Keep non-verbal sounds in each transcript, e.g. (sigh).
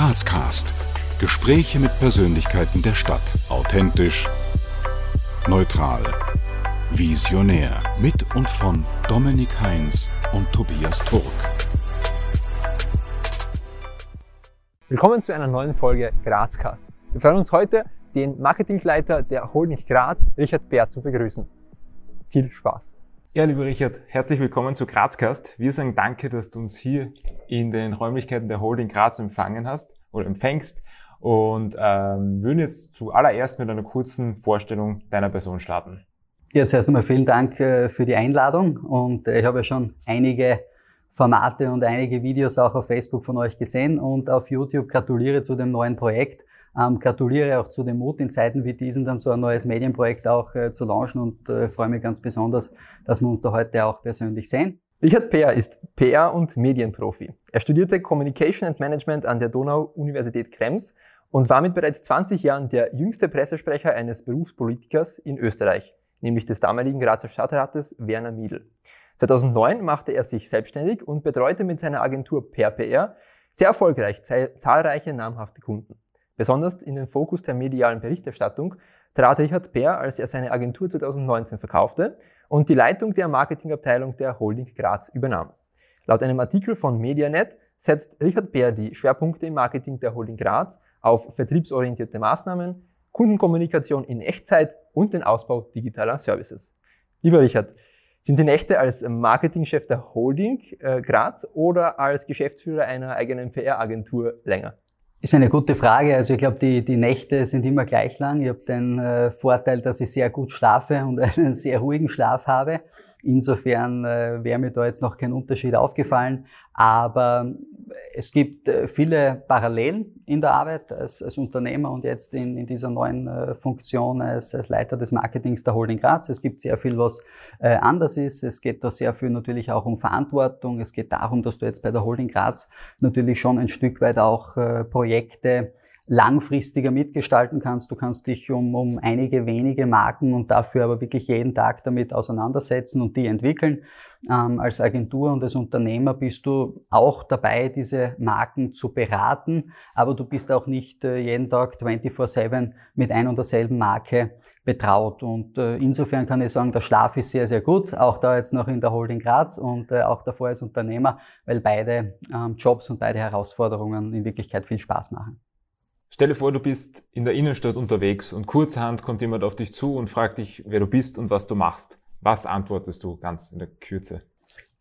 Grazcast. Gespräche mit Persönlichkeiten der Stadt. Authentisch, neutral, visionär. Mit und von Dominik Heinz und Tobias Turk. Willkommen zu einer neuen Folge Grazcast. Wir freuen uns heute, den Marketingleiter der Holding Graz, Richard Bär, zu begrüßen. Viel Spaß! Ja, lieber Richard, herzlich willkommen zu Grazcast. Wir sagen danke, dass du uns hier in den Räumlichkeiten der Holding Graz empfangen hast oder empfängst und ähm, würden jetzt zuallererst mit einer kurzen Vorstellung deiner Person starten. Ja, zuerst einmal vielen Dank äh, für die Einladung und äh, ich habe ja schon einige Formate und einige Videos auch auf Facebook von euch gesehen und auf YouTube gratuliere zu dem neuen Projekt. Ähm, gratuliere auch zu dem Mut, in Zeiten wie diesen dann so ein neues Medienprojekt auch äh, zu launchen und äh, freue mich ganz besonders, dass wir uns da heute auch persönlich sehen. Richard Peer ist PR- und Medienprofi. Er studierte Communication and Management an der Donau-Universität Krems und war mit bereits 20 Jahren der jüngste Pressesprecher eines Berufspolitikers in Österreich, nämlich des damaligen Grazer Stadtrates Werner Miedl. 2009 machte er sich selbstständig und betreute mit seiner Agentur Per PR sehr erfolgreich zahlreiche namhafte Kunden. Besonders in den Fokus der medialen Berichterstattung trat Richard Bär, als er seine Agentur 2019 verkaufte und die Leitung der Marketingabteilung der Holding Graz übernahm. Laut einem Artikel von Medianet setzt Richard Bär die Schwerpunkte im Marketing der Holding Graz auf vertriebsorientierte Maßnahmen, Kundenkommunikation in Echtzeit und den Ausbau digitaler Services. Lieber Richard, sind die Nächte als Marketingchef der Holding äh, Graz oder als Geschäftsführer einer eigenen PR-Agentur länger? Ist eine gute Frage. Also ich glaube, die, die Nächte sind immer gleich lang. Ich habe den äh, Vorteil, dass ich sehr gut schlafe und (laughs) einen sehr ruhigen Schlaf habe. Insofern äh, wäre mir da jetzt noch kein Unterschied aufgefallen. Aber es gibt äh, viele Parallelen in der Arbeit als, als Unternehmer und jetzt in, in dieser neuen äh, Funktion als, als Leiter des Marketings der Holding Graz. Es gibt sehr viel, was äh, anders ist. Es geht da sehr viel natürlich auch um Verantwortung. Es geht darum, dass du jetzt bei der Holding Graz natürlich schon ein Stück weit auch äh, Projekte langfristiger mitgestalten kannst. Du kannst dich um, um einige wenige Marken und dafür aber wirklich jeden Tag damit auseinandersetzen und die entwickeln. Ähm, als Agentur und als Unternehmer bist du auch dabei, diese Marken zu beraten, aber du bist auch nicht äh, jeden Tag 24-7 mit ein und derselben Marke betraut. Und äh, insofern kann ich sagen, der Schlaf ist sehr, sehr gut, auch da jetzt noch in der Holding Graz und äh, auch davor als Unternehmer, weil beide ähm, Jobs und beide Herausforderungen in Wirklichkeit viel Spaß machen. Stelle vor, du bist in der Innenstadt unterwegs und kurzerhand kommt jemand auf dich zu und fragt dich, wer du bist und was du machst. Was antwortest du ganz in der Kürze?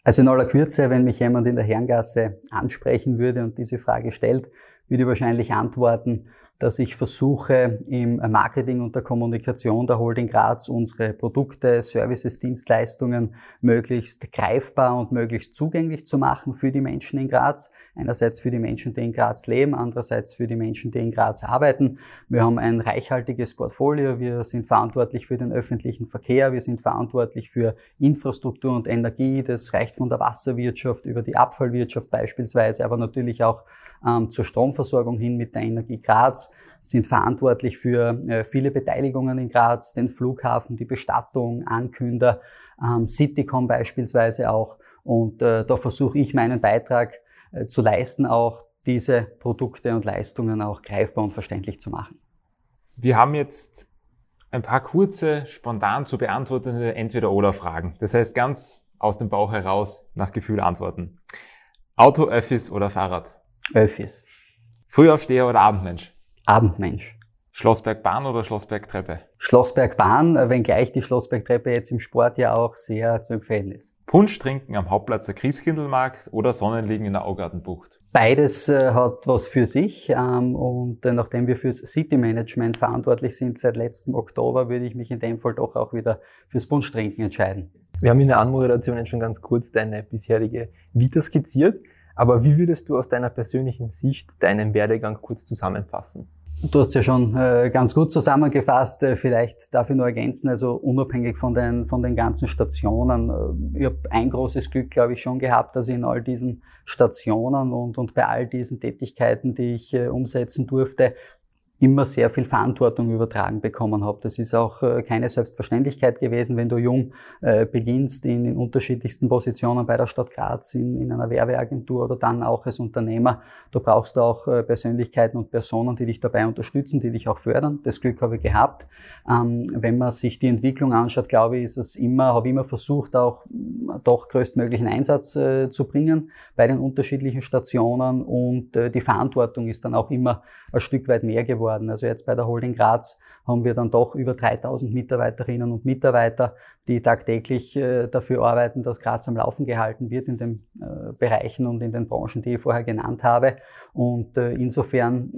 Also in aller Kürze, wenn mich jemand in der Herrengasse ansprechen würde und diese Frage stellt, würde ich wahrscheinlich antworten, dass ich versuche, im Marketing und der Kommunikation der Holding Graz unsere Produkte, Services, Dienstleistungen möglichst greifbar und möglichst zugänglich zu machen für die Menschen in Graz. Einerseits für die Menschen, die in Graz leben, andererseits für die Menschen, die in Graz arbeiten. Wir haben ein reichhaltiges Portfolio. Wir sind verantwortlich für den öffentlichen Verkehr. Wir sind verantwortlich für Infrastruktur und Energie. Das reicht von der Wasserwirtschaft über die Abfallwirtschaft beispielsweise, aber natürlich auch ähm, zur Stromversorgung hin mit der Energie Graz, sind verantwortlich für äh, viele Beteiligungen in Graz, den Flughafen, die Bestattung, Ankünder, ähm, Citycom beispielsweise auch. Und äh, da versuche ich meinen Beitrag äh, zu leisten, auch diese Produkte und Leistungen auch greifbar und verständlich zu machen. Wir haben jetzt ein paar kurze, spontan zu beantwortende Entweder-Oder-Fragen. Das heißt ganz aus dem Bauch heraus nach Gefühl antworten. Auto, Öffis oder Fahrrad? Öffis. Frühaufsteher oder Abendmensch? Abendmensch. Schlossbergbahn oder Schlossbergtreppe? Schlossbergbahn, wenngleich die Schlossbergtreppe jetzt im Sport ja auch sehr zu empfehlen ist. Punsch trinken am Hauptplatz der Christkindlmarkt oder Sonnenliegen in der Augartenbucht? Beides äh, hat was für sich ähm, und äh, nachdem wir fürs City Management verantwortlich sind seit letztem Oktober, würde ich mich in dem Fall doch auch wieder fürs Punsch trinken entscheiden. Wir haben in der Anmoderation jetzt schon ganz kurz deine bisherige Vita skizziert. Aber wie würdest du aus deiner persönlichen Sicht deinen Werdegang kurz zusammenfassen? Du hast ja schon äh, ganz gut zusammengefasst. Äh, vielleicht darf ich nur ergänzen, also unabhängig von den, von den ganzen Stationen. Äh, ich habe ein großes Glück, glaube ich, schon gehabt, dass ich in all diesen Stationen und, und bei all diesen Tätigkeiten, die ich äh, umsetzen durfte, immer sehr viel Verantwortung übertragen bekommen habe. Das ist auch äh, keine Selbstverständlichkeit gewesen, wenn du jung äh, beginnst in, in unterschiedlichsten Positionen bei der Stadt Graz, in, in einer Werbeagentur oder dann auch als Unternehmer. Du brauchst auch äh, Persönlichkeiten und Personen, die dich dabei unterstützen, die dich auch fördern. Das Glück habe ich gehabt. Ähm, wenn man sich die Entwicklung anschaut, glaube ich, ist es immer, habe immer versucht, auch doch größtmöglichen Einsatz zu bringen bei den unterschiedlichen Stationen und die Verantwortung ist dann auch immer ein Stück weit mehr geworden geworden. Also jetzt bei der Holding Graz haben wir dann doch über 3000 Mitarbeiterinnen und Mitarbeiter, die tagtäglich äh, dafür arbeiten, dass Graz am Laufen gehalten wird in den äh, Bereichen und in den Branchen, die ich vorher genannt habe. Und äh, insofern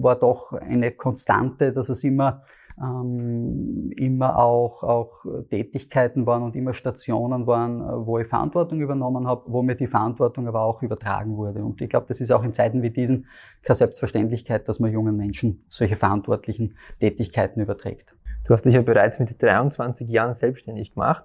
war doch eine Konstante, dass es immer ähm, immer auch, auch Tätigkeiten waren und immer Stationen waren, äh, wo ich Verantwortung übernommen habe, wo mir die Verantwortung aber auch übertragen wurde. Und ich glaube, das ist auch in Zeiten wie diesen keine Selbstverständlichkeit, dass man jungen Menschen solche verantwortlichen Tätigkeiten überträgt. Du hast dich ja bereits mit 23 Jahren selbstständig gemacht.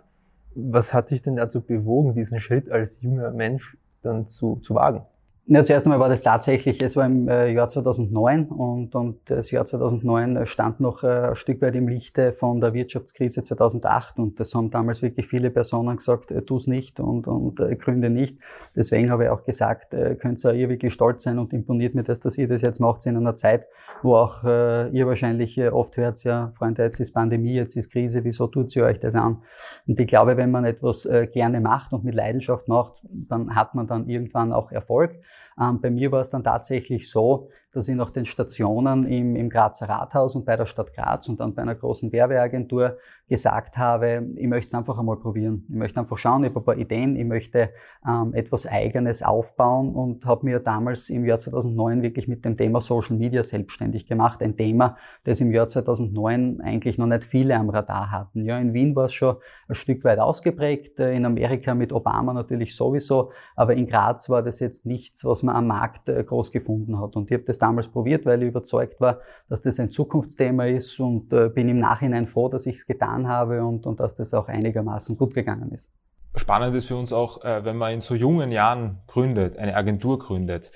Was hat dich denn dazu bewogen, diesen Schritt als junger Mensch dann zu, zu wagen? Ja, zuerst einmal war das tatsächlich, es war im äh, Jahr 2009 und, und das Jahr 2009 stand noch äh, ein Stück weit im Lichte von der Wirtschaftskrise 2008 und das haben damals wirklich viele Personen gesagt, äh, tu es nicht und, und gründe nicht. Deswegen habe ich auch gesagt, könnt ihr wirklich stolz sein und imponiert mir das, dass ihr das jetzt macht in einer Zeit, wo auch ihr wahrscheinlich oft hört, ja, Freunde, jetzt ist Pandemie, jetzt ist Krise, wieso tut ihr euch das an? Und ich glaube, wenn man etwas gerne macht und mit Leidenschaft macht, dann hat man dann irgendwann auch Erfolg. Ähm, bei mir war es dann tatsächlich so, dass ich nach den Stationen im, im Grazer Rathaus und bei der Stadt Graz und dann bei einer großen Werbeagentur gesagt habe, ich möchte es einfach einmal probieren. Ich möchte einfach schauen, ich habe ein paar Ideen, ich möchte ähm, etwas Eigenes aufbauen und habe mir damals im Jahr 2009 wirklich mit dem Thema Social Media selbstständig gemacht. Ein Thema, das im Jahr 2009 eigentlich noch nicht viele am Radar hatten. Ja, in Wien war es schon ein Stück weit ausgeprägt, äh, in Amerika mit Obama natürlich sowieso, aber in Graz war das jetzt nichts, was man am Markt äh, groß gefunden hat. Und ich habe das damals probiert, weil ich überzeugt war, dass das ein Zukunftsthema ist und äh, bin im Nachhinein froh, dass ich es getan habe und, und dass das auch einigermaßen gut gegangen ist. Spannend ist für uns auch, äh, wenn man in so jungen Jahren gründet, eine Agentur gründet.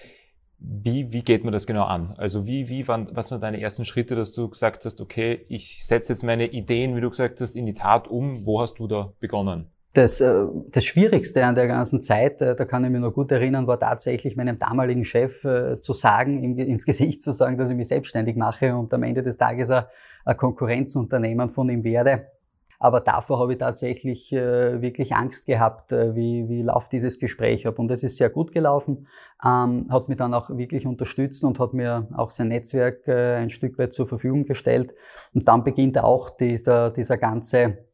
Wie, wie geht man das genau an? Also wie, wie waren, was waren deine ersten Schritte, dass du gesagt hast, okay, ich setze jetzt meine Ideen, wie du gesagt hast, in die Tat um. Wo hast du da begonnen? Das, äh, das Schwierigste an der ganzen Zeit, äh, da kann ich mich noch gut erinnern, war tatsächlich meinem damaligen Chef äh, zu sagen, ins Gesicht zu sagen, dass ich mich selbstständig mache und am Ende des Tages ein, Konkurrenzunternehmen von ihm werde. Aber davor habe ich tatsächlich wirklich Angst gehabt, wie, wie läuft dieses Gespräch ab. Und es ist sehr gut gelaufen, ähm, hat mich dann auch wirklich unterstützt und hat mir auch sein Netzwerk ein Stück weit zur Verfügung gestellt. Und dann beginnt auch dieser, dieser ganze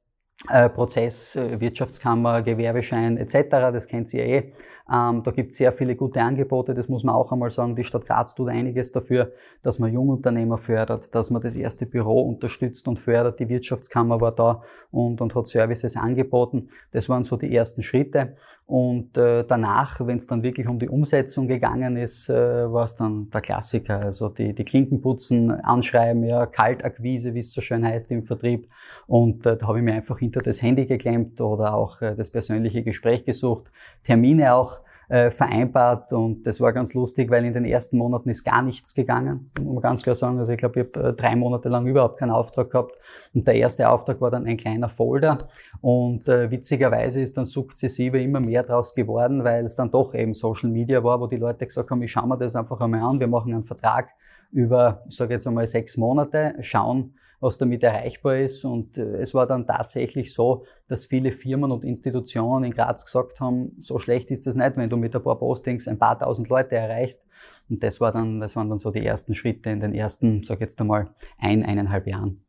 Prozess, äh, Wirtschaftskammer, Gewerbeschein etc., das kennt ihr eh. Ähm, da gibt es sehr viele gute Angebote, das muss man auch einmal sagen. Die Stadt Graz tut einiges dafür, dass man Jungunternehmer fördert, dass man das erste Büro unterstützt und fördert. Die Wirtschaftskammer war da und, und hat Services angeboten. Das waren so die ersten Schritte. Und äh, danach, wenn es dann wirklich um die Umsetzung gegangen ist, äh, war es dann der Klassiker. Also die, die Klinken putzen, anschreiben, ja, Kaltakquise, wie es so schön heißt im Vertrieb. Und äh, da habe ich mir einfach hinter das Handy geklemmt oder auch äh, das persönliche Gespräch gesucht, Termine auch äh, vereinbart und das war ganz lustig, weil in den ersten Monaten ist gar nichts gegangen, muss man ganz klar sagen. Also ich glaube, ich habe äh, drei Monate lang überhaupt keinen Auftrag gehabt und der erste Auftrag war dann ein kleiner Folder und äh, witzigerweise ist dann sukzessive immer mehr draus geworden, weil es dann doch eben Social Media war, wo die Leute gesagt haben, ich schaue mir das einfach einmal an, wir machen einen Vertrag über, ich sage jetzt einmal sechs Monate, schauen, was damit erreichbar ist. Und äh, es war dann tatsächlich so, dass viele Firmen und Institutionen in Graz gesagt haben, so schlecht ist das nicht, wenn du mit ein paar Postings ein paar tausend Leute erreichst. Und das war dann, das waren dann so die ersten Schritte in den ersten, sag jetzt einmal, ein, eineinhalb Jahren.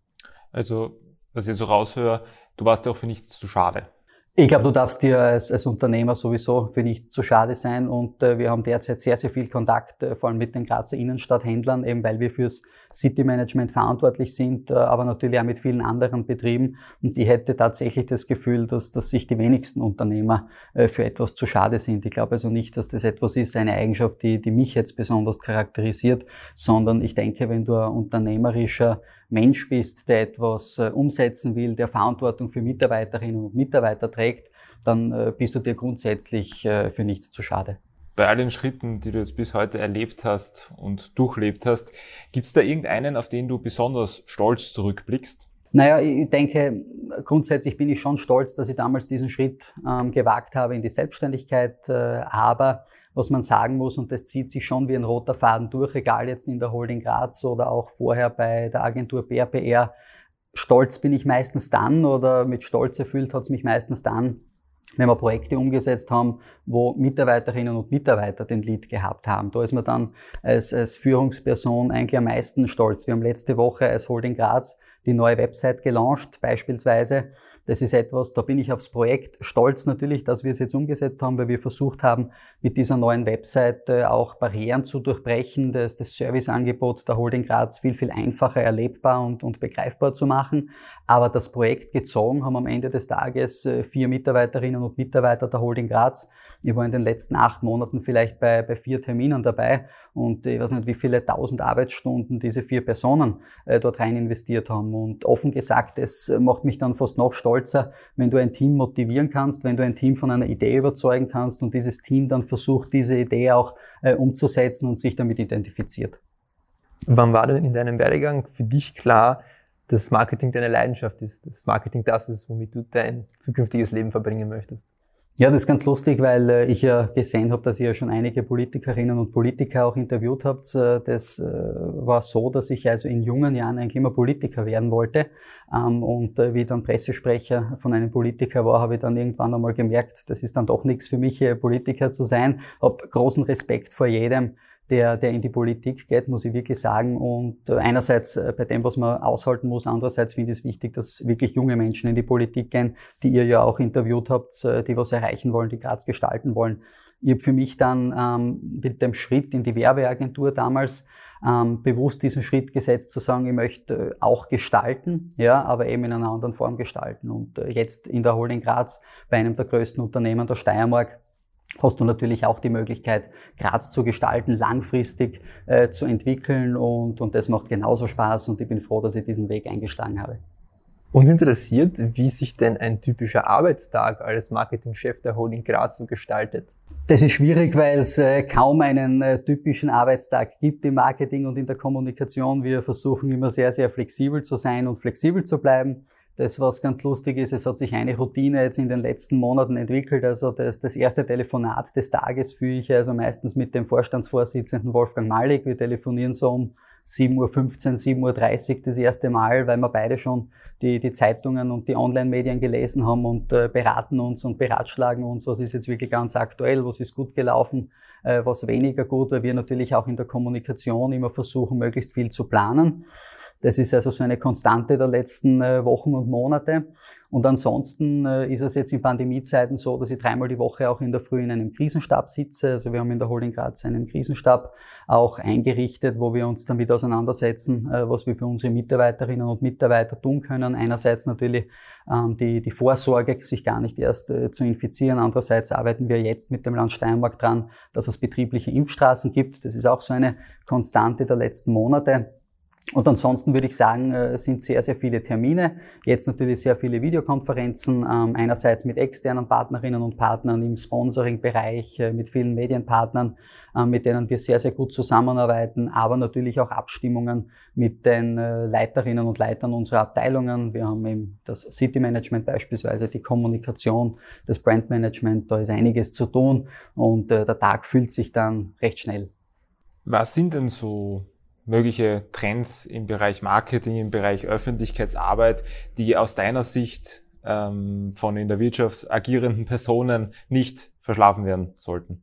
Also, was ich so raushöre, du warst ja auch für nichts zu schade. Ich glaube, du darfst dir als, als Unternehmer sowieso für nichts zu schade sein und äh, wir haben derzeit sehr, sehr viel Kontakt, äh, vor allem mit den Grazer Innenstadthändlern, eben weil wir fürs City Management verantwortlich sind, äh, aber natürlich auch mit vielen anderen Betrieben und ich hätte tatsächlich das Gefühl, dass, dass sich die wenigsten Unternehmer äh, für etwas zu schade sind. Ich glaube also nicht, dass das etwas ist, eine Eigenschaft, die, die mich jetzt besonders charakterisiert, sondern ich denke, wenn du ein unternehmerischer Mensch bist, der etwas äh, umsetzen will, der Verantwortung für Mitarbeiterinnen und Mitarbeiter trägt, dann bist du dir grundsätzlich für nichts zu schade. Bei all den Schritten, die du jetzt bis heute erlebt hast und durchlebt hast, gibt es da irgendeinen, auf den du besonders stolz zurückblickst? Naja, ich denke, grundsätzlich bin ich schon stolz, dass ich damals diesen Schritt ähm, gewagt habe in die Selbstständigkeit. Äh, aber was man sagen muss, und das zieht sich schon wie ein roter Faden durch, egal jetzt in der Holding Graz oder auch vorher bei der Agentur BRPR, stolz bin ich meistens dann oder mit Stolz erfüllt hat es mich meistens dann, wenn wir Projekte umgesetzt haben, wo Mitarbeiterinnen und Mitarbeiter den Lead gehabt haben. Da ist man dann als, als Führungsperson eigentlich am meisten stolz. Wir haben letzte Woche als Holding Graz die neue Website gelauncht, beispielsweise. Das ist etwas, da bin ich aufs Projekt stolz natürlich, dass wir es jetzt umgesetzt haben, weil wir versucht haben, mit dieser neuen Website auch Barrieren zu durchbrechen, das, das Serviceangebot der Holding Graz viel, viel einfacher erlebbar und, und begreifbar zu machen. Aber das Projekt gezogen haben am Ende des Tages äh, vier Mitarbeiterinnen und Mitarbeiter der Holding Graz. Ich war in den letzten acht Monaten vielleicht bei, bei vier Terminen dabei und ich weiß nicht, wie viele tausend Arbeitsstunden diese vier Personen äh, dort rein investiert haben. Und offen gesagt, es macht mich dann fast noch stolzer, wenn du ein Team motivieren kannst, wenn du ein Team von einer Idee überzeugen kannst und dieses Team dann versucht, diese Idee auch äh, umzusetzen und sich damit identifiziert. Wann war denn in deinem Werdegang für dich klar, dass Marketing deine Leidenschaft ist, dass Marketing das ist, womit du dein zukünftiges Leben verbringen möchtest? Ja, das ist ganz lustig, weil äh, ich ja gesehen habe, dass ihr ja schon einige Politikerinnen und Politiker auch interviewt habt. Äh, das äh, war so, dass ich also in jungen Jahren eigentlich immer Politiker werden wollte. Ähm, und wie ich dann Pressesprecher von einem Politiker war, habe ich dann irgendwann einmal gemerkt, das ist dann doch nichts für mich, Politiker zu sein. Hab großen Respekt vor jedem, der, der in die Politik geht, muss ich wirklich sagen. Und äh, einerseits äh, bei dem, was man aushalten muss, andererseits finde ich es wichtig, dass wirklich junge Menschen in die Politik gehen, die ihr ja auch interviewt habt, äh, die was erreichen wollen, die Graz gestalten wollen. Ich habe für mich dann ähm, mit dem Schritt in die Werbeagentur damals ähm, bewusst diesen Schritt gesetzt, zu sagen, ich möchte auch gestalten, ja, aber eben in einer anderen Form gestalten. Und jetzt in der Holding Graz, bei einem der größten Unternehmen der Steiermark, hast du natürlich auch die Möglichkeit, Graz zu gestalten, langfristig äh, zu entwickeln und, und das macht genauso Spaß und ich bin froh, dass ich diesen Weg eingeschlagen habe. Uns interessiert, wie sich denn ein typischer Arbeitstag als Marketingchef der Holding Graz so gestaltet. Das ist schwierig, weil es äh, kaum einen äh, typischen Arbeitstag gibt im Marketing und in der Kommunikation. Wir versuchen immer sehr, sehr flexibel zu sein und flexibel zu bleiben. Das, was ganz lustig ist, es hat sich eine Routine jetzt in den letzten Monaten entwickelt. Also das, das erste Telefonat des Tages führe ich also meistens mit dem Vorstandsvorsitzenden Wolfgang Malik. Wir telefonieren so um 7.15 Uhr, 7.30 Uhr das erste Mal, weil wir beide schon die, die Zeitungen und die Online-Medien gelesen haben und äh, beraten uns und beratschlagen uns, was ist jetzt wirklich ganz aktuell, was ist gut gelaufen, äh, was weniger gut, weil wir natürlich auch in der Kommunikation immer versuchen, möglichst viel zu planen. Das ist also so eine Konstante der letzten äh, Wochen und Monate. Und ansonsten äh, ist es jetzt in Pandemiezeiten so, dass ich dreimal die Woche auch in der Früh in einem Krisenstab sitze. Also wir haben in der Holding Graz einen Krisenstab auch eingerichtet, wo wir uns damit auseinandersetzen, äh, was wir für unsere Mitarbeiterinnen und Mitarbeiter tun können. Einerseits natürlich ähm, die, die Vorsorge, sich gar nicht erst zu infizieren. Andererseits arbeiten wir jetzt mit dem Land Steiermark dran, dass es betriebliche Impfstraßen gibt. Das ist auch so eine Konstante der letzten Monate. Und ansonsten würde ich sagen, äh, sind sehr, sehr viele Termine. Jetzt natürlich sehr viele Videokonferenzen, ähm, einerseits mit externen Partnerinnen und Partnern im Sponsoring-Bereich, äh, mit vielen Medienpartnern, äh, mit denen wir sehr, sehr gut zusammenarbeiten, aber natürlich auch Abstimmungen mit den Leiterinnen und Leitern unserer Abteilungen. Wir haben eben das City Management beispielsweise, die Kommunikation, das Brand Management, da ist einiges zu tun und der Tag fühlt sich dann recht schnell. Was sind denn so mögliche Trends im Bereich Marketing, im Bereich Öffentlichkeitsarbeit, die aus deiner Sicht ähm, von in der Wirtschaft agierenden Personen nicht verschlafen werden sollten?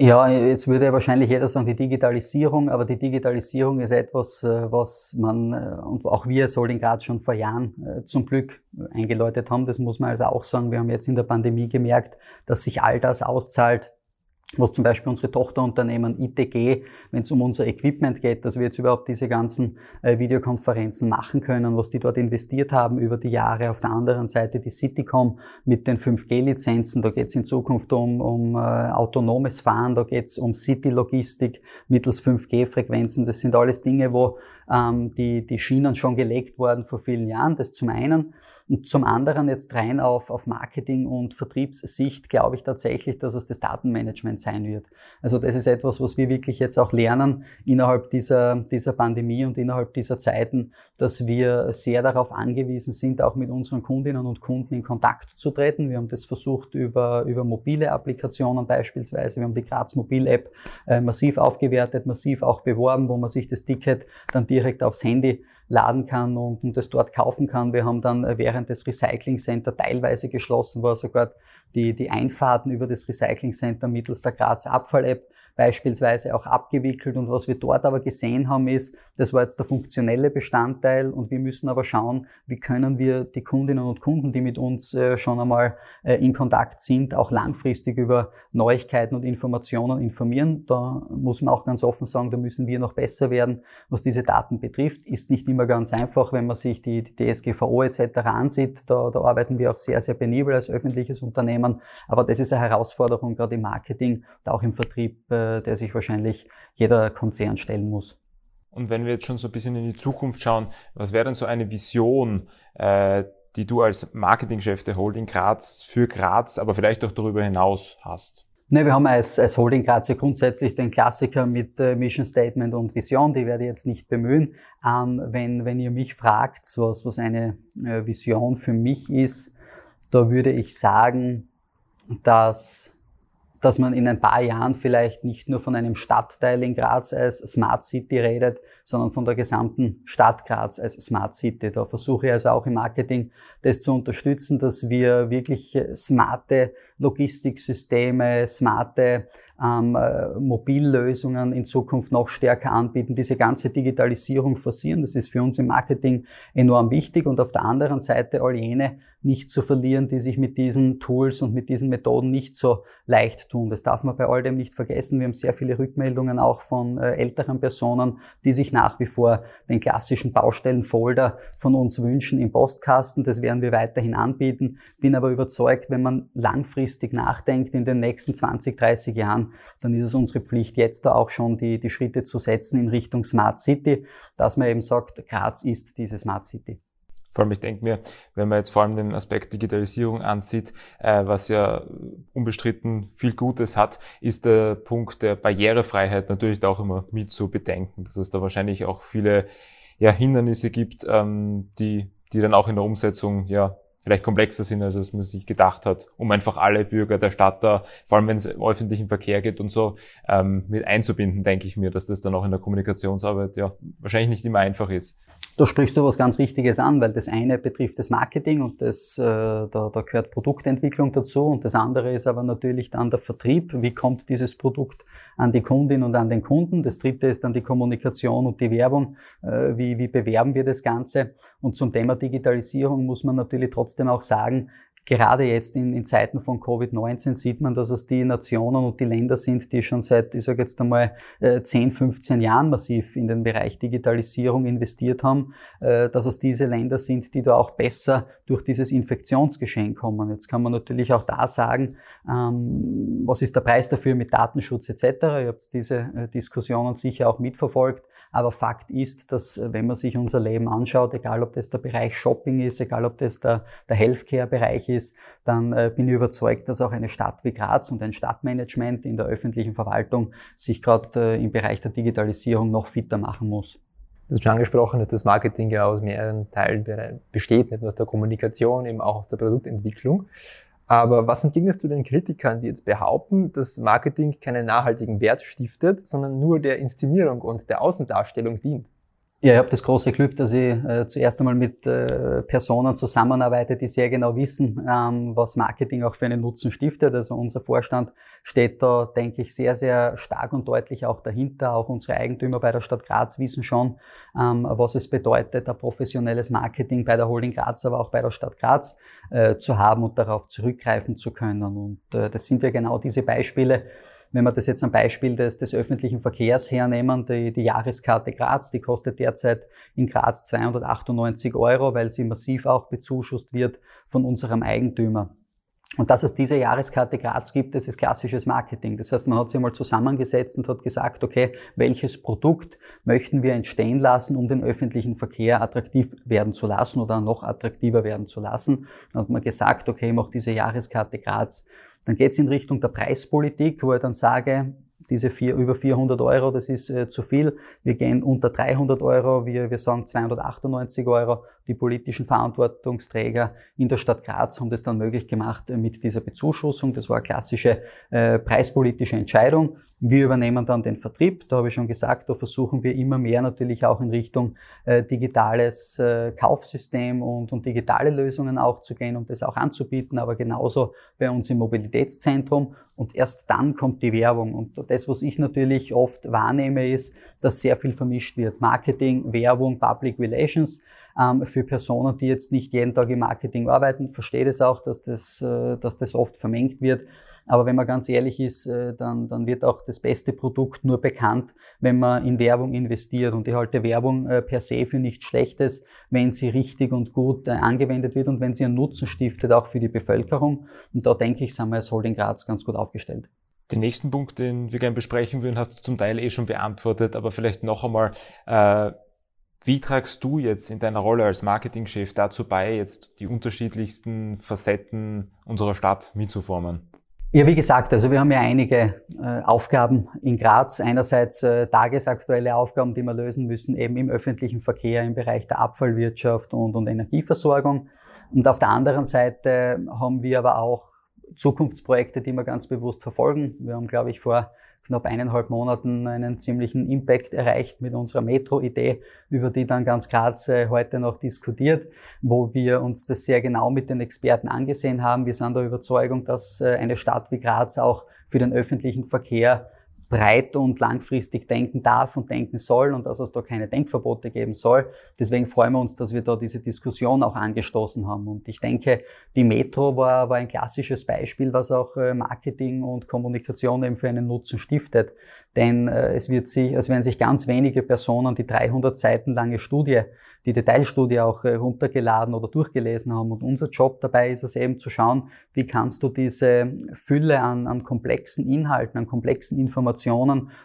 Ja, jetzt würde wahrscheinlich jeder sagen, die Digitalisierung, aber die Digitalisierung ist etwas, äh, was man, äh, und auch wir soll in Graz schon vor Jahren äh, zum Glück eingeläutet haben. Das muss man also auch sagen. Wir haben jetzt in der Pandemie gemerkt, dass sich all das auszahlt, was zum Beispiel unsere Tochterunternehmen ITG, wenn es um unser Equipment geht, dass wir jetzt überhaupt diese ganzen äh, Videokonferenzen machen können, was die dort investiert haben über die Jahre. Auf der anderen Seite die Citycom mit den 5G-Lizenzen, da geht es in Zukunft um, um äh, autonomes Fahren, da geht es um City-Logistik mittels 5G-Frequenzen. Das sind alles Dinge, wo ähm, die, die Schienen schon gelegt worden vor vielen Jahren, das zum einen. Und zum anderen jetzt rein auf, auf Marketing- und Vertriebssicht glaube ich tatsächlich, dass es das Datenmanagement Management sein wird. Also das ist etwas, was wir wirklich jetzt auch lernen innerhalb dieser, dieser Pandemie und innerhalb dieser Zeiten, dass wir sehr darauf angewiesen sind, auch mit unseren Kundinnen und Kunden in Kontakt zu treten. Wir haben das versucht über, über mobile Applikationen beispielsweise. Wir haben die Graz Mobil App äh, massiv aufgewertet, massiv auch beworben, wo man sich das Ticket dann direkt aufs Handy laden kann und, und das dort kaufen kann. Wir haben dann äh, während des Recycling Center teilweise geschlossen, war sogar die, die Einfahrten über das Recycling Center mittels der Graz Abfall App beispielsweise auch abgewickelt. Und was wir dort aber gesehen haben, ist, das war jetzt der funktionelle Bestandteil und wir müssen aber schauen, wie können wir die Kundinnen und Kunden, die mit uns äh, schon einmal äh, in Kontakt sind, auch langfristig über Neuigkeiten und Informationen informieren. Da muss man auch ganz offen sagen, da müssen wir noch besser werden, was diese Daten betrifft. Ist nicht immer ganz einfach, wenn man sich die, die DSGVO etc. ansieht. Da, da arbeiten wir auch sehr, sehr penibel als öffentliches Unternehmen. Aber das ist eine Herausforderung, gerade im Marketing und auch im Vertrieb äh, der sich wahrscheinlich jeder Konzern stellen muss. Und wenn wir jetzt schon so ein bisschen in die Zukunft schauen, was wäre denn so eine Vision, äh, die du als Marketingchef der Holding Graz für Graz, aber vielleicht auch darüber hinaus hast? Ne, wir haben als, als Holding Graz ja grundsätzlich den Klassiker mit äh, Mission Statement und Vision, die werde ich jetzt nicht bemühen. Ähm, wenn, wenn ihr mich fragt, was, was eine äh, Vision für mich ist, da würde ich sagen, dass dass man in ein paar Jahren vielleicht nicht nur von einem Stadtteil in Graz als Smart City redet, sondern von der gesamten Stadt Graz als Smart City. Da versuche ich also auch im Marketing das zu unterstützen, dass wir wirklich smarte Logistiksysteme, smarte ähm, äh, Mobillösungen in Zukunft noch stärker anbieten, diese ganze Digitalisierung forcieren. Das ist für uns im Marketing enorm wichtig und auf der anderen Seite all jene nicht zu verlieren, die sich mit diesen Tools und mit diesen Methoden nicht so leicht tun. Das darf man bei all dem nicht vergessen. Wir haben sehr viele Rückmeldungen auch von äh, älteren Personen, die sich nach wie vor den klassischen Baustellenfolder von uns wünschen im Postkasten. Das werden wir weiterhin anbieten. Bin aber überzeugt, wenn man langfristig nachdenkt in den nächsten 20, 30 Jahren, dann ist es unsere Pflicht, jetzt da auch schon die, die Schritte zu setzen in Richtung Smart City, dass man eben sagt, Graz ist diese Smart City. Vor allem, ich denke mir, wenn man jetzt vor allem den Aspekt Digitalisierung ansieht, äh, was ja unbestritten viel Gutes hat, ist der Punkt der Barrierefreiheit natürlich auch immer mit zu bedenken, dass es da wahrscheinlich auch viele ja, Hindernisse gibt, ähm, die, die dann auch in der Umsetzung ja vielleicht komplexer sind, als man sich gedacht hat, um einfach alle Bürger der Stadt da, vor allem wenn es um öffentlichen Verkehr geht und so, ähm, mit einzubinden, denke ich mir, dass das dann auch in der Kommunikationsarbeit ja wahrscheinlich nicht immer einfach ist. Da sprichst du was ganz Wichtiges an, weil das eine betrifft das Marketing und das, äh, da, da gehört Produktentwicklung dazu und das andere ist aber natürlich dann der Vertrieb. Wie kommt dieses Produkt an die Kundin und an den Kunden? Das dritte ist dann die Kommunikation und die Werbung. Äh, wie, wie bewerben wir das Ganze? Und zum Thema Digitalisierung muss man natürlich trotzdem auch sagen, gerade jetzt in, in Zeiten von Covid-19 sieht man, dass es die Nationen und die Länder sind, die schon seit, ich sage jetzt einmal, 10, äh, 15 Jahren massiv in den Bereich Digitalisierung investiert haben, äh, dass es diese Länder sind, die da auch besser durch dieses Infektionsgeschehen kommen. Jetzt kann man natürlich auch da sagen, ähm, was ist der Preis dafür mit Datenschutz etc. Ihr habt diese äh, Diskussionen sicher auch mitverfolgt. Aber Fakt ist, dass wenn man sich unser Leben anschaut, egal ob das der Bereich Shopping ist, egal ob das der, der Healthcare-Bereich ist, dann äh, bin ich überzeugt, dass auch eine Stadt wie Graz und ein Stadtmanagement in der öffentlichen Verwaltung sich gerade äh, im Bereich der Digitalisierung noch fitter machen muss. Du hast schon angesprochen, dass das Marketing ja aus mehreren Teilen besteht, nicht nur aus der Kommunikation, eben auch aus der Produktentwicklung. Aber was entgegnest du den Kritikern, die jetzt behaupten, dass Marketing keinen nachhaltigen Wert stiftet, sondern nur der Inszenierung und der Außendarstellung dient? Ja, ich habe das große Glück, dass ich äh, zuerst einmal mit äh, Personen zusammenarbeite, die sehr genau wissen, ähm, was Marketing auch für einen Nutzen stiftet. Also unser Vorstand steht da, denke ich, sehr, sehr stark und deutlich auch dahinter. Auch unsere Eigentümer bei der Stadt Graz wissen schon, ähm, was es bedeutet, ein professionelles Marketing bei der Holding Graz, aber auch bei der Stadt Graz äh, zu haben und darauf zurückgreifen zu können. Und äh, das sind ja genau diese Beispiele, wenn wir das jetzt am Beispiel des, des öffentlichen Verkehrs hernehmen, die, die Jahreskarte Graz, die kostet derzeit in Graz 298 Euro, weil sie massiv auch bezuschusst wird von unserem Eigentümer. Und dass es diese Jahreskarte Graz gibt, das ist klassisches Marketing. Das heißt, man hat sich einmal zusammengesetzt und hat gesagt, okay, welches Produkt möchten wir entstehen lassen, um den öffentlichen Verkehr attraktiv werden zu lassen oder noch attraktiver werden zu lassen. Dann hat man gesagt, okay, ich mache diese Jahreskarte Graz Dann geht es in Richtung der Preispolitik, wo ich dann sage, diese vier, über 400 Euro, das ist äh, zu viel. Wir gehen unter 300 Euro, wir, wir sagen 298 Euro. Die politischen Verantwortungsträger in der Stadt Graz haben das dann möglich gemacht mit dieser Bezuschussung. Das war eine klassische äh, preispolitische Entscheidung. Wir übernehmen dann den Vertrieb. Da habe ich schon gesagt, da versuchen wir immer mehr natürlich auch in Richtung äh, digitales äh, Kaufsystem und, und digitale Lösungen auch zu gehen, um das auch anzubieten, aber genauso bei uns im Mobilitätszentrum. Und erst dann kommt die Werbung. Und das, was ich natürlich oft wahrnehme, ist, dass sehr viel vermischt wird. Marketing, Werbung, Public Relations ähm, für Personen, die jetzt nicht jeden Tag im Marketing arbeiten. Verstehe das auch, dass das, äh, dass das oft vermengt wird. Aber wenn man ganz ehrlich ist, äh, dann, dann wird auch das beste Produkt nur bekannt, wenn man in Werbung investiert. Und ich halte Werbung äh, per se für nichts Schlechtes, wenn sie richtig und gut äh, angewendet wird und wenn sie einen Nutzen stiftet, auch für die Bevölkerung. Und da denke ich, sind wir als Holding Graz ganz gut aufgestellt. Den nächsten Punkt, den wir gerne besprechen würden, hast du zum Teil eh schon beantwortet, aber vielleicht noch einmal, äh, wie tragst du jetzt in deiner Rolle als Marketingchef dazu bei, jetzt die unterschiedlichsten Facetten unserer Stadt mitzuformen? Ja, wie gesagt, also wir haben ja einige äh, Aufgaben in Graz. Einerseits äh, tagesaktuelle Aufgaben, die wir lösen müssen, eben im öffentlichen Verkehr, im Bereich der Abfallwirtschaft und, und Energieversorgung. Und auf der anderen Seite haben wir aber auch Zukunftsprojekte, die wir ganz bewusst verfolgen. Wir haben, glaube ich, vor knapp eineinhalb Monaten einen ziemlichen Impact erreicht mit unserer Metro-Idee, über die dann ganz Graz äh, heute noch diskutiert, wo wir uns das sehr genau mit den Experten angesehen haben. Wir sind der Überzeugung, dass äh, eine Stadt wie Graz auch für den öffentlichen Verkehr breit und langfristig denken darf und denken soll und dass es da keine Denkverbote geben soll. Deswegen freuen wir uns, dass wir da diese Diskussion auch angestoßen haben. Und ich denke, die Metro war, war ein klassisches Beispiel, was auch äh, Marketing und Kommunikation eben für einen Nutzen stiftet. Denn äh, es wird sich, es werden sich ganz wenige Personen die 300 Seiten lange Studie, die Detailstudie auch äh, runtergeladen oder durchgelesen haben. Und unser Job dabei ist es eben zu schauen, wie kannst du diese Fülle an, an komplexen Inhalten, an komplexen Informationen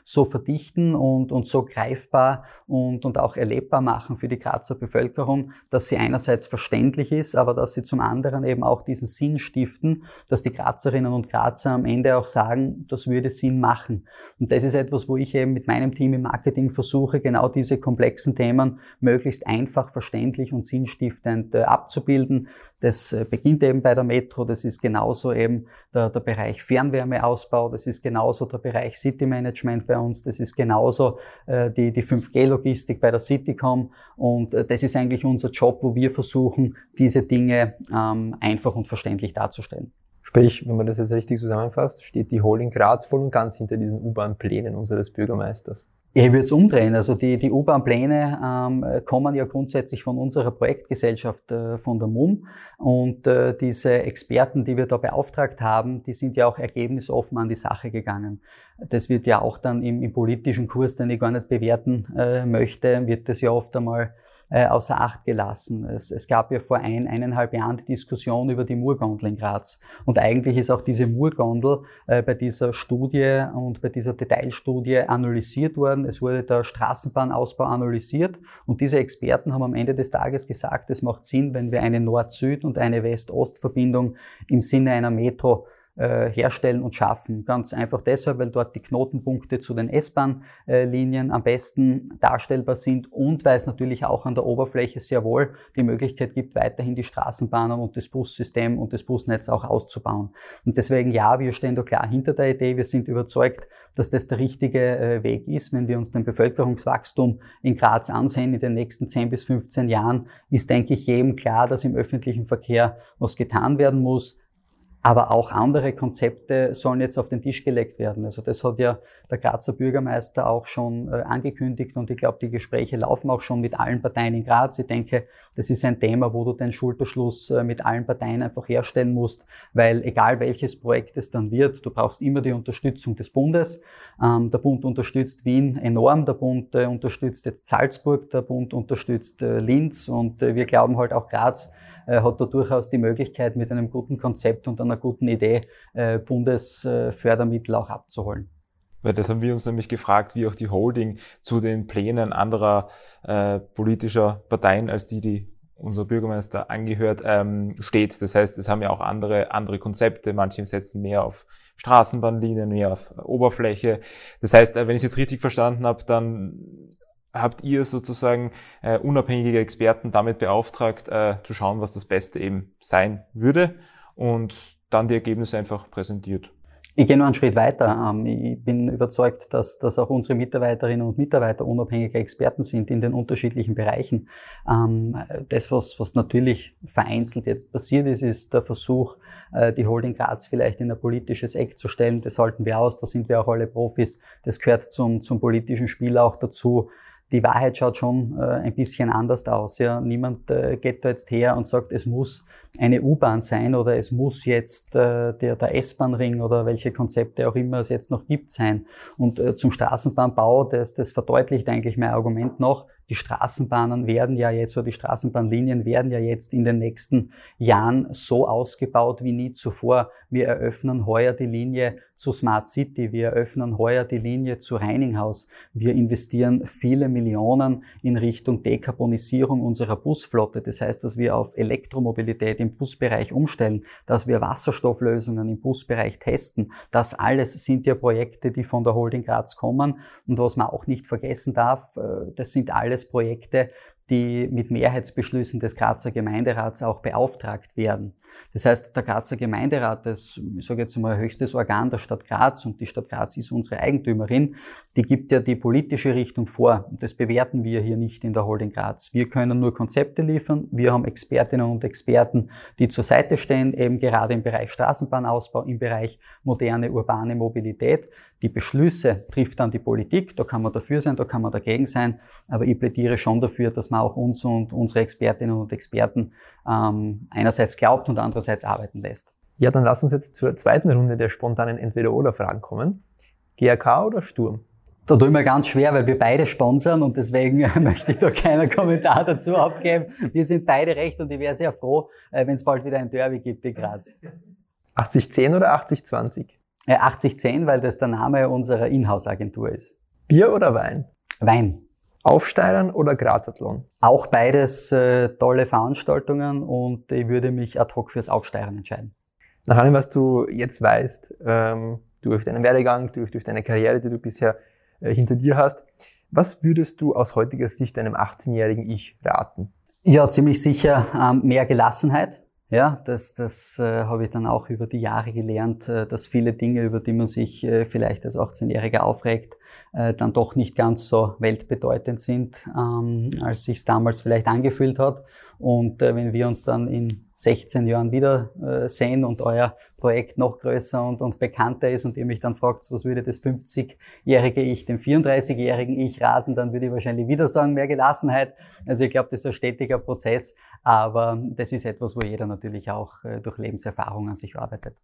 so verdichten und, und so greifbar und, und auch erlebbar machen für die Grazer Bevölkerung, dass sie einerseits verständlich ist, aber dass sie zum anderen eben auch diesen Sinn stiften, dass die Grazerinnen und Grazer am Ende auch sagen, das würde Sinn machen. Und das ist etwas, wo ich eben mit meinem Team im Marketing versuche, genau diese komplexen Themen möglichst einfach, verständlich und sinnstiftend äh, abzubilden. Das äh, beginnt eben bei der Metro, das ist genauso eben der, der Bereich Fernwärmeausbau, das ist genauso der Bereich City Management bei uns, das ist genauso äh, die, die 5G-Logistik bei der Citycom und äh, das ist eigentlich unser Job, wo wir versuchen, diese Dinge ähm, einfach und verständlich darzustellen. Sprich, wenn man das jetzt richtig zusammenfasst, steht die Holding Graz voll und ganz hinter diesen U-Bahn-Plänen unseres Bürgermeisters. Ich würde es umdrehen. Also die, die U-Bahn-Pläne ähm, kommen ja grundsätzlich von unserer Projektgesellschaft, äh, von der MUM. Und äh, diese Experten, die wir da beauftragt haben, die sind ja auch ergebnisoffen an die Sache gegangen. Das wird ja auch dann im, im politischen Kurs, den ich gar nicht bewerten äh, möchte, wird das ja oft einmal äh, außer Acht gelassen. Es, es gab ja vor ein, eineinhalb Jahren die Diskussion über die Murgondel in Graz. Und eigentlich ist auch diese Murgondel äh, bei dieser Studie und bei dieser Detailstudie analysiert worden. Es wurde der Straßenbahnausbau analysiert und diese Experten haben am Ende des Tages gesagt, es macht Sinn, wenn wir eine Nord-Süd- und eine West-Ost-Verbindung im Sinne einer Metro herstellen und schaffen. Ganz einfach deshalb, weil dort die Knotenpunkte zu den S-Bahn-Linien am besten darstellbar sind und weil es natürlich auch an der Oberfläche sehr wohl die Möglichkeit gibt, weiterhin die Straßenbahnen und das Bussystem und das Busnetz auch auszubauen. Und deswegen ja, wir stehen da klar hinter der Idee. Wir sind überzeugt, dass das der richtige äh, Weg ist. Wenn wir uns den Bevölkerungswachstum in Graz ansehen in den nächsten 10 bis 15 Jahren, ist, denke ich, jedem klar, dass im öffentlichen Verkehr was getan werden muss. Aber auch andere Konzepte sollen jetzt auf den Tisch gelegt werden. Also das hat ja der Grazer Bürgermeister auch schon äh, angekündigt und ich glaube, die Gespräche laufen auch schon mit allen Parteien in Graz. Ich denke, das ist ein Thema, wo du den Schulterschluss äh, mit allen Parteien einfach herstellen musst, weil egal welches Projekt es dann wird, du brauchst immer die Unterstützung des Bundes. Ähm, der Bund unterstützt Wien enorm, der Bund äh, unterstützt jetzt Salzburg, der Bund unterstützt Linz und wir glauben halt auch Graz äh, hat da durchaus die Möglichkeit, mit einem guten Konzept und einer guten Idee äh, Bundesfördermittel auch abzuholen. Weil das haben wir uns nämlich gefragt, wie auch die Holding zu den Plänen anderer äh, politischer Parteien als die, die unser Bürgermeister angehört, ähm, steht. Das heißt, es haben ja auch andere, andere Konzepte. Manche setzen mehr auf Straßenbahnlinien, mehr auf Oberfläche. Das heißt, äh, wenn ich es jetzt richtig verstanden habe, dann habt ihr sozusagen äh, unabhängige Experten damit beauftragt, äh, zu schauen, was das Beste eben sein würde und dann die Ergebnisse einfach präsentiert. Ich gehe noch einen Schritt weiter. Ähm, ich bin überzeugt, dass, dass auch unsere Mitarbeiterinnen und Mitarbeiter unabhängige Experten sind in den unterschiedlichen Bereichen. Ähm, das, was, was natürlich vereinzelt jetzt passiert ist, ist der Versuch, äh, die Holding Graz vielleicht in ein politisches Eck zu stellen. Das halten wir aus, da sind wir auch alle Profis. Das gehört zum, zum politischen Spiel auch dazu die Wahrheit schaut schon äh, ein bisschen anders aus. Ja. Niemand äh, geht da jetzt her und sagt, es muss eine U-Bahn sein oder es muss jetzt äh, der, der S-Bahn-Ring oder welche Konzepte auch immer es jetzt noch gibt sein. Und äh, zum Straßenbahnbau, das, das verdeutlicht eigentlich mein Argument noch, die Straßenbahnen werden ja jetzt, oder die Straßenbahnlinien werden ja jetzt in den nächsten Jahren so ausgebaut wie nie zuvor. Wir eröffnen heuer die Linie zu Smart City, wir eröffnen heuer die Linie zu Reininghaus. Wir investieren viele Millionen in Richtung Dekarbonisierung unserer Busflotte. Das heißt, dass wir auf Elektromobilität im Busbereich umstellen, dass wir Wasserstofflösungen im Busbereich testen. Das alles sind ja Projekte, die von der Holding Graz kommen. Und was man auch nicht vergessen darf, äh, das sind alle alles Projekte, die mit Mehrheitsbeschlüssen des Grazer Gemeinderats auch beauftragt werden. Das heißt, der Grazer Gemeinderat, das, ich sage jetzt mal, höchstes Organ der Stadt Graz und die Stadt Graz ist unsere Eigentümerin, die gibt ja die politische Richtung vor. Das bewerten wir hier nicht in der Holding Graz. Wir können nur Konzepte liefern. Wir haben Expertinnen und Experten, die zur Seite stehen, eben gerade im Bereich Straßenbahnausbau, im Bereich moderne urbane Mobilität. Die Beschlüsse trifft dann die Politik. Da kann man dafür sein, da kann man dagegen sein. Aber ich plädiere schon dafür, dass man auch uns und unsere Expertinnen und Experten ähm, einerseits glaubt und andererseits arbeiten lässt. Ja, dann lass uns jetzt zur zweiten Runde der spontanen Entweder-Oder-Fragen kommen. GRK oder Sturm? Da tue ich mir ganz schwer, weil wir beide sponsern und deswegen (laughs) möchte ich da keinen Kommentar dazu abgeben. Wir sind beide recht und ich wäre sehr froh, äh, wenn es bald wieder ein Derby gibt in Graz. 80-10 oder 80-20? 80-10, weil das der Name unserer Inhouse-Agentur ist. Bier oder Wein? Wein. Aufsteigern oder Grazathlon? Auch beides äh, tolle Veranstaltungen und ich würde mich ad hoc fürs Aufsteigern entscheiden. Nach allem, was du jetzt weißt, ähm, durch deinen Werdegang, durch, durch deine Karriere, die du bisher äh, hinter dir hast, was würdest du aus heutiger Sicht deinem 18-jährigen Ich raten? Ja, ziemlich sicher ähm, mehr Gelassenheit. Ja, das, das äh, habe ich dann auch über die Jahre gelernt, äh, dass viele Dinge, über die man sich äh, vielleicht als 18-Jähriger aufregt, äh, dann doch nicht ganz so weltbedeutend sind, ähm, als sich damals vielleicht angefühlt hat. Und äh, wenn wir uns dann in 16 Jahren wieder äh, sehen und euer Projekt noch größer und, und bekannter ist und ihr mich dann fragt, was würde das 50-jährige Ich dem 34-jährigen Ich raten, dann würde ich wahrscheinlich wieder sagen, mehr Gelassenheit. Also ich glaube, das ist ein stetiger Prozess, aber das ist etwas, wo jeder natürlich auch äh, durch Lebenserfahrung an sich arbeitet.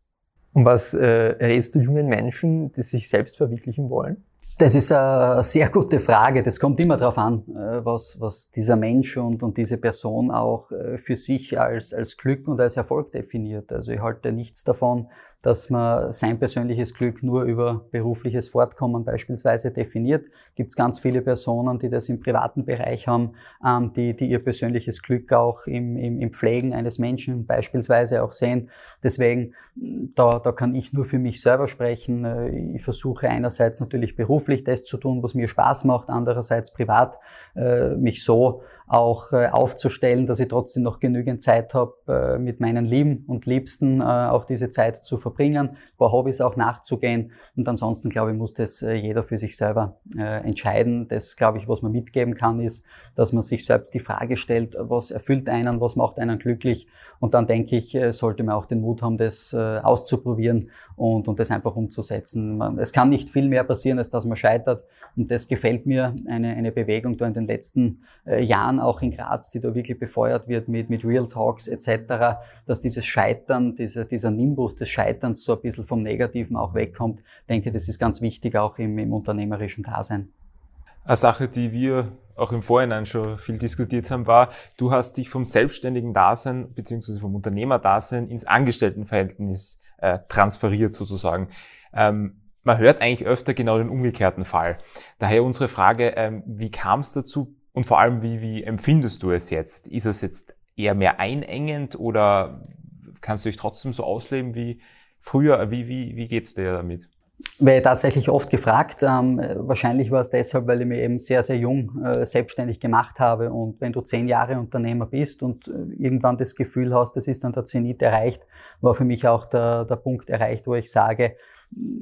Und was äh, rätst du jungen Menschen, die sich selbst verwirklichen wollen? Das ist eine sehr gute Frage. Das kommt immer darauf an, äh, was, was dieser Mensch und, und diese Person auch äh, für sich als, als Glück und als Erfolg definiert. Also ich halte nichts davon, dass man sein persönliches Glück nur über berufliches Fortkommen beispielsweise definiert. Gibt es ganz viele Personen, die das im privaten Bereich haben, ähm, die, die ihr persönliches Glück auch im, im, im Pflegen eines Menschen beispielsweise auch sehen. Deswegen, da, da kann ich nur für mich selber sprechen. Äh, ich versuche einerseits natürlich beruflich das zu tun, was mir Spaß macht, andererseits privat äh, mich so auch äh, aufzustellen, dass ich trotzdem noch genügend Zeit habe, äh, mit meinen Lieben und Liebsten äh, auch diese Zeit zu verbringen, ein paar Hobbys auch nachzugehen. Und ansonsten, glaube ich, muss das äh, jeder für sich selber äh, entscheiden. Das, glaube ich, was man mitgeben kann, ist, dass man sich selbst die Frage stellt, was erfüllt einen, was macht einen glücklich. Und dann denke ich, äh, sollte man auch den Mut haben, das auszuprobieren und, und das einfach umzusetzen. Man, es kann nicht viel mehr passieren, als dass man scheitert. Und das gefällt mir, eine, eine Bewegung da in den letzten äh, Jahren auch in Graz, die da wirklich befeuert wird mit, mit Real Talks etc., dass dieses Scheitern, dieser, dieser Nimbus des Scheiterns so ein bisschen vom Negativen auch wegkommt. Ich denke, das ist ganz wichtig auch im, im unternehmerischen Dasein. Eine Sache, die wir auch im Vorhinein schon viel diskutiert haben, war, du hast dich vom selbstständigen Dasein beziehungsweise vom Unternehmerdasein ins Angestelltenverhältnis äh, transferiert sozusagen. Ähm, man hört eigentlich öfter genau den umgekehrten Fall. Daher unsere Frage, ähm, wie kam es dazu? Und vor allem, wie, wie empfindest du es jetzt? Ist es jetzt eher mehr einengend oder kannst du dich trotzdem so ausleben wie früher? Wie, wie, wie geht's dir damit? Werde tatsächlich oft gefragt. Ähm, wahrscheinlich war es deshalb, weil ich mich eben sehr, sehr jung äh, selbstständig gemacht habe. Und wenn du zehn Jahre Unternehmer bist und äh, irgendwann das Gefühl hast, das ist dann der Zenit erreicht, war für mich auch der, der Punkt erreicht, wo ich sage,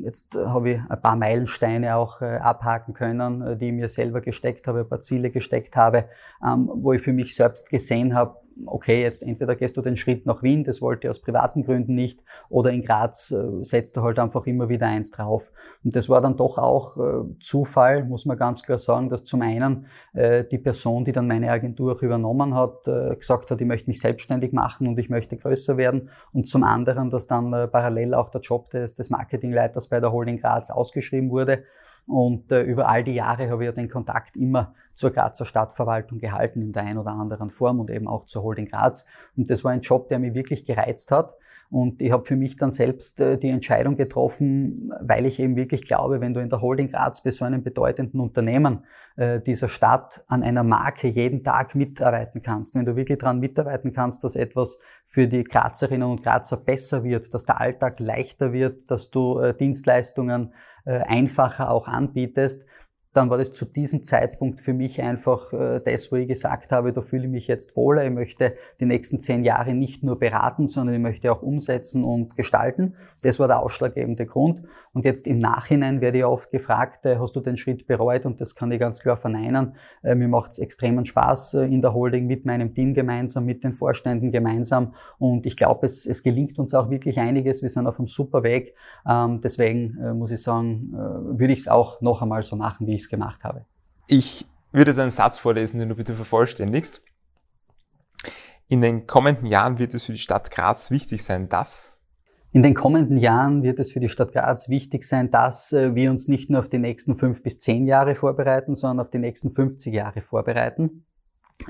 Jetzt habe ich ein paar Meilensteine auch äh, abhaken können, äh, die ich mir selber gesteckt habe, ein paar Ziele gesteckt habe, ähm, wo ich für mich selbst gesehen habe, okay, jetzt entweder gehst du den Schritt nach Wien, das wollte ich aus privaten Gründen nicht, oder in Graz äh, setzt du halt einfach immer wieder eins drauf. Und das war dann doch auch äh, Zufall, muss man ganz klar sagen, dass zum einen äh, die Person, die dann meine Agentur auch übernommen hat, äh, gesagt hat, ich möchte mich selbstständig machen und ich möchte größer werden. Und zum anderen, dass dann äh, parallel auch der Job des, des Marketingleiters bei der Holding Graz ausgeschrieben wurde. Und äh, über all die Jahre habe ich ja den Kontakt immer zur Grazer Stadtverwaltung gehalten in der einen oder anderen Form und eben auch zur Holding Graz. Und das war ein Job, der mich wirklich gereizt hat. Und ich habe für mich dann selbst äh, die Entscheidung getroffen, weil ich eben wirklich glaube, wenn du in der Holding Graz bei so einem bedeutenden Unternehmen äh, dieser Stadt an einer Marke jeden Tag mitarbeiten kannst, wenn du wirklich daran mitarbeiten kannst, dass etwas für die Grazerinnen und Grazer besser wird, dass der Alltag leichter wird, dass du äh, Dienstleistungen einfacher auch anbietest, dann war das zu diesem Zeitpunkt für mich einfach äh, das, wo ich gesagt habe, da fühle ich mich jetzt wohler. Ich möchte die nächsten zehn Jahre nicht nur beraten, sondern ich möchte auch umsetzen und gestalten. Das war der ausschlaggebende Grund. Und jetzt im Nachhinein werde ich oft gefragt, äh, hast du den Schritt bereut? Und das kann ich ganz klar verneinen. Äh, mir macht es extremen Spaß äh, in der Holding mit meinem Team gemeinsam, mit den Vorständen gemeinsam. Und ich glaube, es, es gelingt uns auch wirklich einiges. Wir sind auf einem super Weg. Ähm, deswegen äh, muss ich sagen, äh, würde ich es auch noch einmal so machen, wie ich es gemacht habe. Ich würde jetzt einen Satz vorlesen, den du bitte vervollständigst. In den kommenden Jahren wird es für die Stadt Graz wichtig sein, dass in den kommenden Jahren wird es für die Stadt Graz wichtig sein, dass äh, wir uns nicht nur auf die nächsten fünf bis zehn Jahre vorbereiten, sondern auf die nächsten 50 Jahre vorbereiten.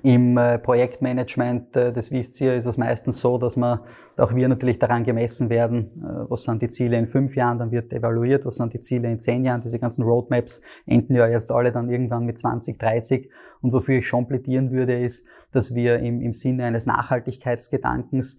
Im äh, Projektmanagement, äh, das wisst ihr, ist es meistens so, dass man, auch wir natürlich daran gemessen werden, äh, was sind die Ziele in fünf Jahren, dann wird evaluiert, was sind die Ziele in zehn Jahren. Diese ganzen Roadmaps enden ja jetzt alle dann irgendwann mit 20, 30. Und wofür ich schon plädieren würde, ist, dass wir im, im Sinne eines Nachhaltigkeitsgedankens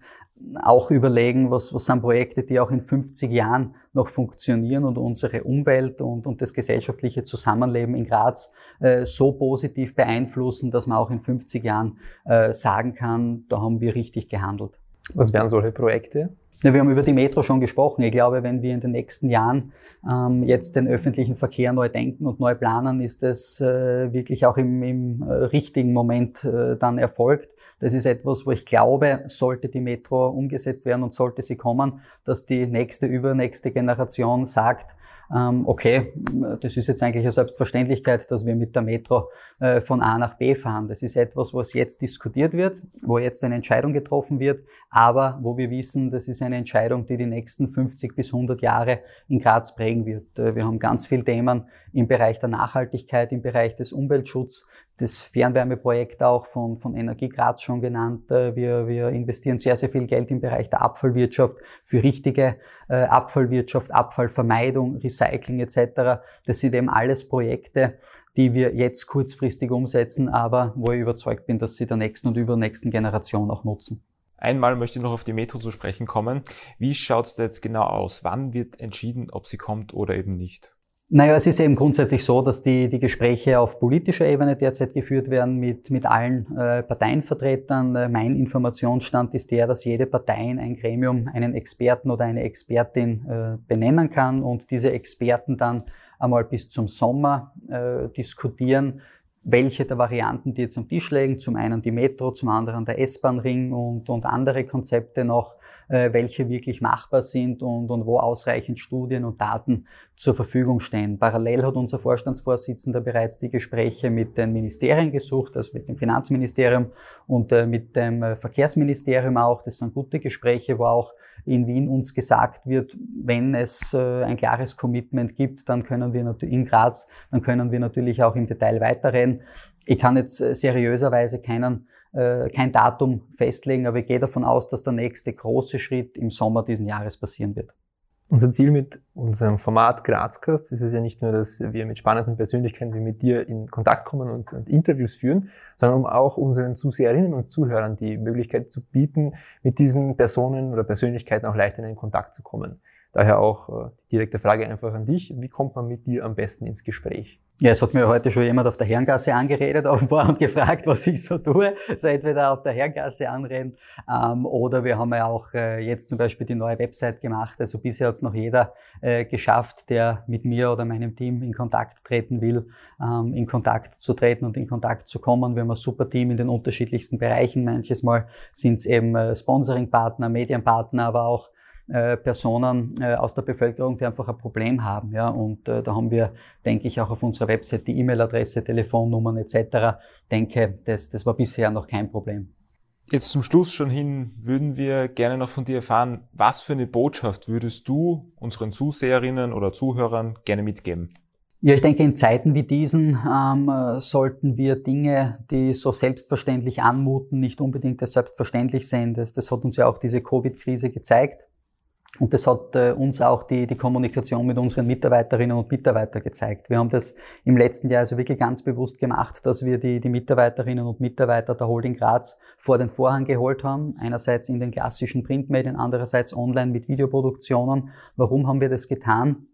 auch überlegen, was, was sind Projekte, die auch in 50 Jahren noch funktionieren und unsere Umwelt und, und das gesellschaftliche Zusammenleben in Graz äh, so positiv beeinflussen, dass man auch in 50 Jahren äh, sagen kann, da haben wir richtig gehandelt. Was wären solche Projekte? Ja, wir haben über die Metro schon gesprochen. Ich glaube, wenn wir in den nächsten Jahren ähm, jetzt den öffentlichen Verkehr neu denken und neu planen, ist das äh, wirklich auch im, im äh, richtigen Moment äh, dann erfolgt. Das ist etwas, wo ich glaube, sollte die Metro umgesetzt werden und sollte sie kommen, dass die nächste, übernächste Generation sagt, ähm, okay, das ist jetzt eigentlich eine Selbstverständlichkeit, dass wir mit der Metro äh, von A nach B fahren. Das ist etwas, was jetzt diskutiert wird, wo jetzt eine Entscheidung getroffen wird, aber wo wir wissen, das ist eine Entscheidung, die die nächsten 50 bis 100 Jahre in Graz prägen wird. Äh, wir haben ganz viele Themen im Bereich der Nachhaltigkeit, im Bereich des Umweltschutzes, das Fernwärmeprojekt auch von, von Energie Graz schon genannt. Äh, wir, wir investieren sehr, sehr viel Geld im Bereich der Abfallwirtschaft für richtige äh, Abfallwirtschaft, Abfallvermeidung, Recycling etc. Das sind eben alles Projekte, die wir jetzt kurzfristig umsetzen, aber wo ich überzeugt bin, dass sie der nächsten und übernächsten Generation auch nutzen. Einmal möchte ich noch auf die Metro zu sprechen kommen. Wie schaut es jetzt genau aus? Wann wird entschieden, ob sie kommt oder eben nicht? Naja, es ist eben grundsätzlich so, dass die, die Gespräche auf politischer Ebene derzeit geführt werden mit, mit allen äh, Parteienvertretern. Äh, mein Informationsstand ist der, dass jede Partei in ein Gremium einen Experten oder eine Expertin äh, benennen kann und diese Experten dann einmal bis zum Sommer äh, diskutieren, welche der Varianten, die jetzt am Tisch liegen, zum einen die Metro, zum anderen der S-Bahn-Ring und, und andere Konzepte noch, äh, welche wirklich machbar sind und, und wo ausreichend Studien und Daten zur Verfügung stehen. Parallel hat unser Vorstandsvorsitzender bereits die Gespräche mit den Ministerien gesucht, also mit dem Finanzministerium und äh, mit dem äh, Verkehrsministerium auch. Das sind gute Gespräche, wo auch in Wien uns gesagt wird, wenn es äh, ein klares Commitment gibt, dann können wir in Graz, dann können wir natürlich auch im Detail weiterreden. Ich kann jetzt äh, seriöserweise keinen äh, kein Datum festlegen, aber ich gehe davon aus, dass der nächste große Schritt im Sommer diesen Jahres passieren wird. Unser Ziel mit unserem Format Grazcast ist es ja nicht nur, dass wir mit spannenden Persönlichkeiten wie mit dir in Kontakt kommen und, und, Interviews führen, sondern um auch unseren Zuseherinnen und Zuhörern die Möglichkeit zu bieten, mit diesen Personen oder Persönlichkeiten auch leichter in Kontakt zu kommen. Daher auch äh, direkte Frage einfach an dich. Wie kommt man mit dir am besten ins Gespräch? Ja, es hat mir heute schon jemand auf der Herrengasse angeredet, (laughs) offenbar, und gefragt, was ich so tue. So entweder auf der Herrengasse anreden, ähm, oder wir haben ja auch äh, jetzt zum Beispiel die neue Website gemacht. Also bisher hat es noch jeder äh, geschafft, der mit mir oder meinem Team in Kontakt treten will, ähm, in Kontakt zu treten und in Kontakt zu kommen. Wir haben ein super Team in den unterschiedlichsten Bereichen. Manches Mal sind es eben äh, Sponsoring-Partner, Medienpartner, aber auch äh, Personen äh, aus der Bevölkerung, die einfach ein Problem haben. Ja? Und äh, da haben wir, denke ich, auch auf unserer Website die E-Mail-Adresse, Telefonnummern etc. Denke, das, das war bisher noch kein Problem. Jetzt zum Schluss schon hin würden wir gerne noch von dir erfahren, was für eine Botschaft würdest du unseren Zuseherinnen oder Zuhörern gerne mitgeben? Ja, ich denke, in Zeiten wie diesen ähm, sollten wir Dinge, die so selbstverständlich anmuten, nicht unbedingt als selbstverständlich sehen. Das, das hat uns ja auch diese Covid-Krise gezeigt. Und das hat äh, uns auch die, die Kommunikation mit unseren Mitarbeiterinnen und Mitarbeitern gezeigt. Wir haben das im letzten Jahr also wirklich ganz bewusst gemacht, dass wir die, die Mitarbeiterinnen und Mitarbeiter der Holding Graz vor den Vorhang geholt haben. Einerseits in den klassischen Printmedien, andererseits online mit Videoproduktionen. Warum haben wir das getan?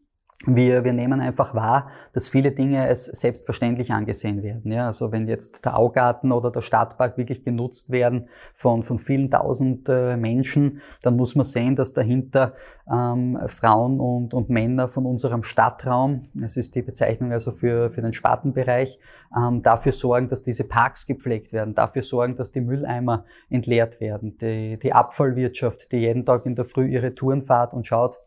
Wir, wir nehmen einfach wahr, dass viele Dinge als selbstverständlich angesehen werden. Ja, also wenn jetzt der Augarten oder der Stadtpark wirklich genutzt werden von, von vielen tausend äh, Menschen, dann muss man sehen, dass dahinter ähm, Frauen und, und Männer von unserem Stadtraum, das ist die Bezeichnung also für, für den Spartenbereich, ähm, dafür sorgen, dass diese Parks gepflegt werden, dafür sorgen, dass die Mülleimer entleert werden, die, die Abfallwirtschaft, die jeden Tag in der Früh ihre Touren fahrt und schaut,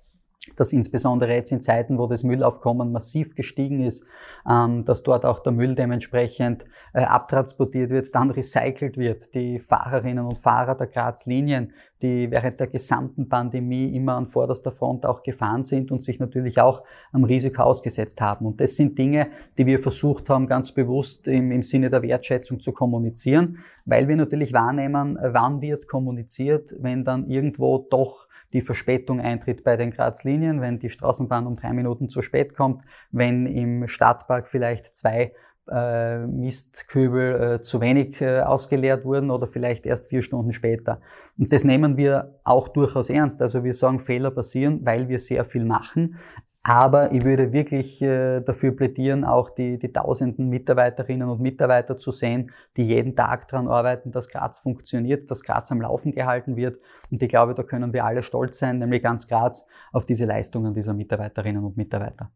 dass insbesondere jetzt in Zeiten, wo das Müllaufkommen massiv gestiegen ist, ähm, dass dort auch der Müll dementsprechend äh, abtransportiert wird, dann recycelt wird. Die Fahrerinnen und Fahrer der Graz-Linien, die während der gesamten Pandemie immer an vorderster Front auch gefahren sind und sich natürlich auch am Risiko ausgesetzt haben. Und das sind Dinge, die wir versucht haben, ganz bewusst im, im Sinne der Wertschätzung zu kommunizieren, weil wir natürlich wahrnehmen, wann wird kommuniziert, wenn dann irgendwo doch die Verspätung eintritt bei den Graz-Linien, wenn die Straßenbahn um drei Minuten zu spät kommt, wenn im Stadtpark vielleicht zwei äh, Mistkübel äh, zu wenig äh, ausgeleert wurden oder vielleicht erst vier Stunden später. Und das nehmen wir auch durchaus ernst. Also wir sagen, Fehler passieren, weil wir sehr viel machen. Aber ich würde wirklich äh, dafür plädieren, auch die, die tausenden Mitarbeiterinnen und Mitarbeiter zu sehen, die jeden Tag daran arbeiten, dass Graz funktioniert, dass Graz am Laufen gehalten wird. Und ich glaube, da können wir alle stolz sein, nämlich ganz Graz, auf diese Leistungen dieser Mitarbeiterinnen und Mitarbeiter.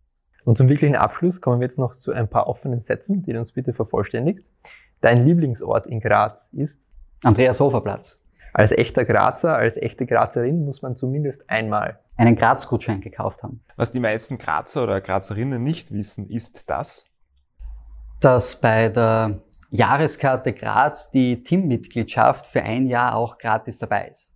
Und zum wirklichen Abschluss kommen wir jetzt noch zu ein paar offenen Sätzen, die du uns bitte vervollständigst. Dein Lieblingsort in Graz ist? Andreas Hoferplatz. Als echter Grazer, als echte Grazerin muss man zumindest einmal einen Graz-Gutschein gekauft haben. Was die meisten Grazer oder Grazerinnen nicht wissen, ist das, dass bei der Jahreskarte Graz die Teammitgliedschaft für ein Jahr auch gratis dabei ist.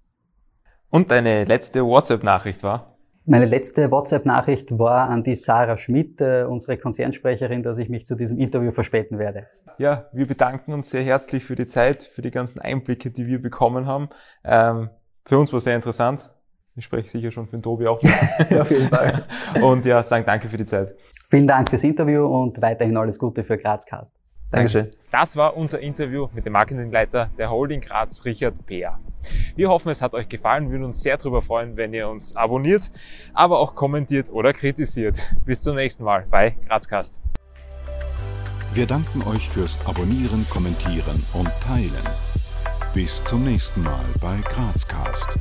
Und deine letzte WhatsApp-Nachricht war? Meine letzte WhatsApp-Nachricht war an die Sarah Schmidt, äh, unsere Konzernsprecherin, dass ich mich zu diesem Interview verspäten werde. Ja, wir bedanken uns sehr herzlich für die Zeit, für die ganzen Einblicke, die wir bekommen haben. Ähm, für uns war sehr interessant. Ich spreche sicher schon für den Tobi auch. (laughs) ja, auf jeden Fall. Und ja, sagen danke für die Zeit. Vielen Dank fürs Interview und weiterhin alles Gute für Grazcast. Dankeschön. Das war unser Interview mit dem Marketingleiter der Holding Graz, Richard Peer. Wir hoffen, es hat euch gefallen. Wir würden uns sehr darüber freuen, wenn ihr uns abonniert, aber auch kommentiert oder kritisiert. Bis zum nächsten Mal bei Grazcast. Wir danken euch fürs Abonnieren, Kommentieren und Teilen. Bis zum nächsten Mal bei Grazcast.